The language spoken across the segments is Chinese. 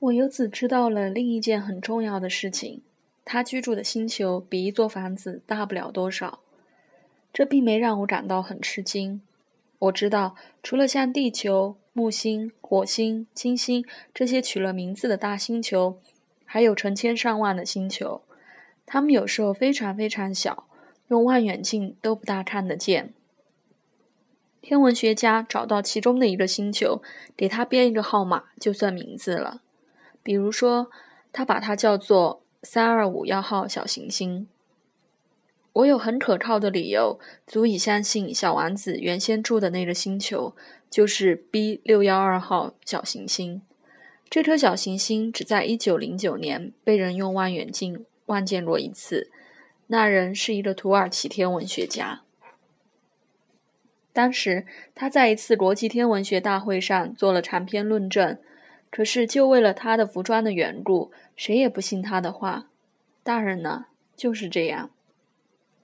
我由此知道了另一件很重要的事情：他居住的星球比一座房子大不了多少。这并没让我感到很吃惊。我知道，除了像地球、木星、火星、金星这些取了名字的大星球，还有成千上万的星球。它们有时候非常非常小，用望远镜都不大看得见。天文学家找到其中的一个星球，给它编一个号码，就算名字了。比如说，他把它叫做三二五幺号小行星。我有很可靠的理由，足以相信小王子原先住的那个星球就是 B 六幺二号小行星。这颗小行星只在一九零九年被人用望远镜望见过一次，那人是一个土耳其天文学家。当时他在一次国际天文学大会上做了长篇论证，可是就为了他的服装的缘故，谁也不信他的话。大人呢，就是这样。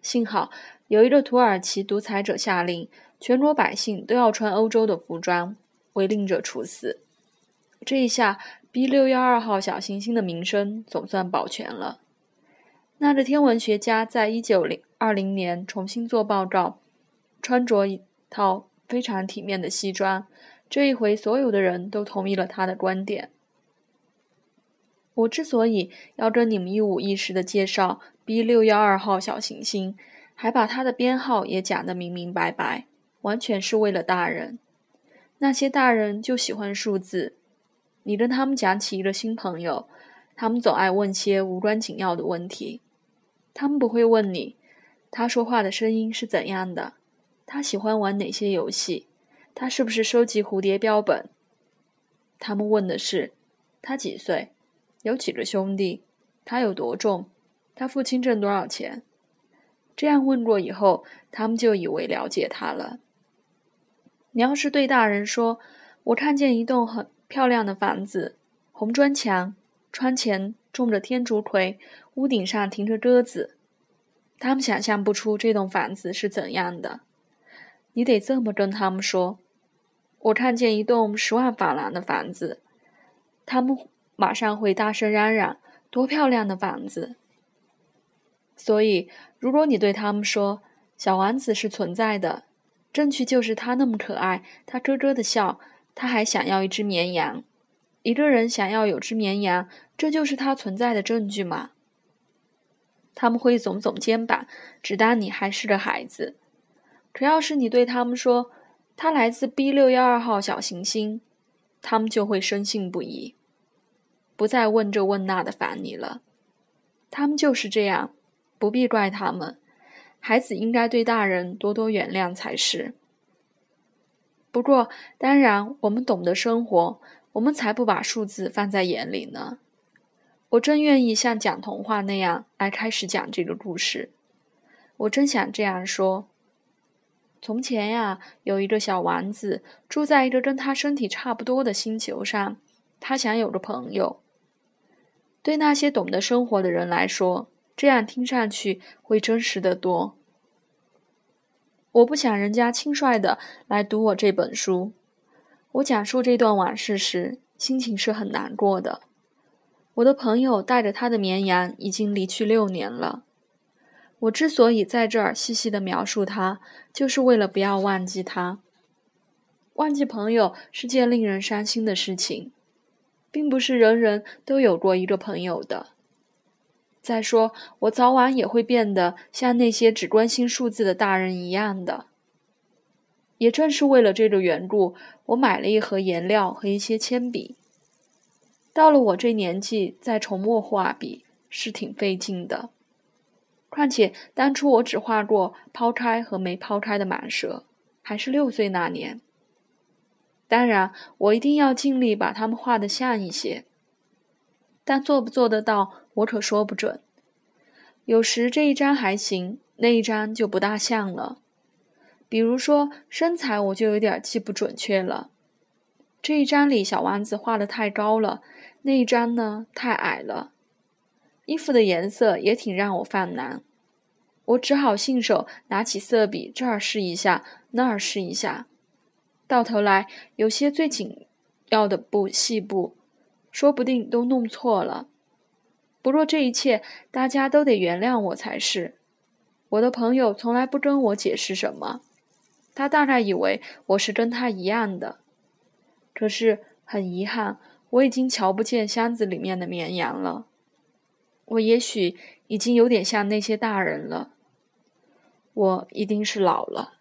幸好有一个土耳其独裁者下令，全国百姓都要穿欧洲的服装，违令者处死。这一下，B 六幺二号小行星的名声总算保全了。那个天文学家在一九零二零年重新做报告，穿着一套非常体面的西装。这一回，所有的人都同意了他的观点。我之所以要跟你们一五一十的介绍 B 六幺二号小行星，还把它的编号也讲得明明白白，完全是为了大人。那些大人就喜欢数字。你跟他们讲起一个新朋友，他们总爱问些无关紧要的问题。他们不会问你，他说话的声音是怎样的，他喜欢玩哪些游戏，他是不是收集蝴蝶标本。他们问的是，他几岁？有几个兄弟？他有多重？他父亲挣多少钱？这样问过以后，他们就以为了解他了。你要是对大人说：“我看见一栋很漂亮的房子，红砖墙，窗前种着天竺葵，屋顶上停着鸽子。”他们想象不出这栋房子是怎样的。你得这么跟他们说：“我看见一栋十万法郎的房子。”他们。马上会大声嚷嚷：“多漂亮的房子！”所以，如果你对他们说小王子是存在的，证据就是他那么可爱，他咯咯的笑，他还想要一只绵羊。一个人想要有只绵羊，这就是他存在的证据吗？他们会耸耸肩膀，只当你还是个孩子。可要是你对他们说他来自 B 六幺二号小行星，他们就会深信不疑。不再问这问那的烦你了，他们就是这样，不必怪他们。孩子应该对大人多多原谅才是。不过，当然，我们懂得生活，我们才不把数字放在眼里呢。我真愿意像讲童话那样来开始讲这个故事。我真想这样说：从前呀，有一个小王子住在一个跟他身体差不多的星球上，他想有个朋友。对那些懂得生活的人来说，这样听上去会真实的多。我不想人家轻率的来读我这本书。我讲述这段往事时，心情是很难过的。我的朋友带着他的绵羊已经离去六年了。我之所以在这儿细细的描述他，就是为了不要忘记他。忘记朋友是件令人伤心的事情。并不是人人都有过一个朋友的。再说，我早晚也会变得像那些只关心数字的大人一样的。也正是为了这个缘故，我买了一盒颜料和一些铅笔。到了我这年纪，再重墨画笔是挺费劲的。况且当初我只画过抛开和没抛开的蟒蛇，还是六岁那年。当然，我一定要尽力把它们画得像一些，但做不做得到，我可说不准。有时这一张还行，那一张就不大像了。比如说身材，我就有点记不准确了。这一张里小王子画的太高了，那一张呢太矮了。衣服的颜色也挺让我犯难，我只好信手拿起色笔，这儿试一下，那儿试一下。到头来，有些最紧要的布细部，说不定都弄错了。不若这一切，大家都得原谅我才是。我的朋友从来不跟我解释什么，他大概以为我是跟他一样的。可是很遗憾，我已经瞧不见箱子里面的绵羊了。我也许已经有点像那些大人了。我一定是老了。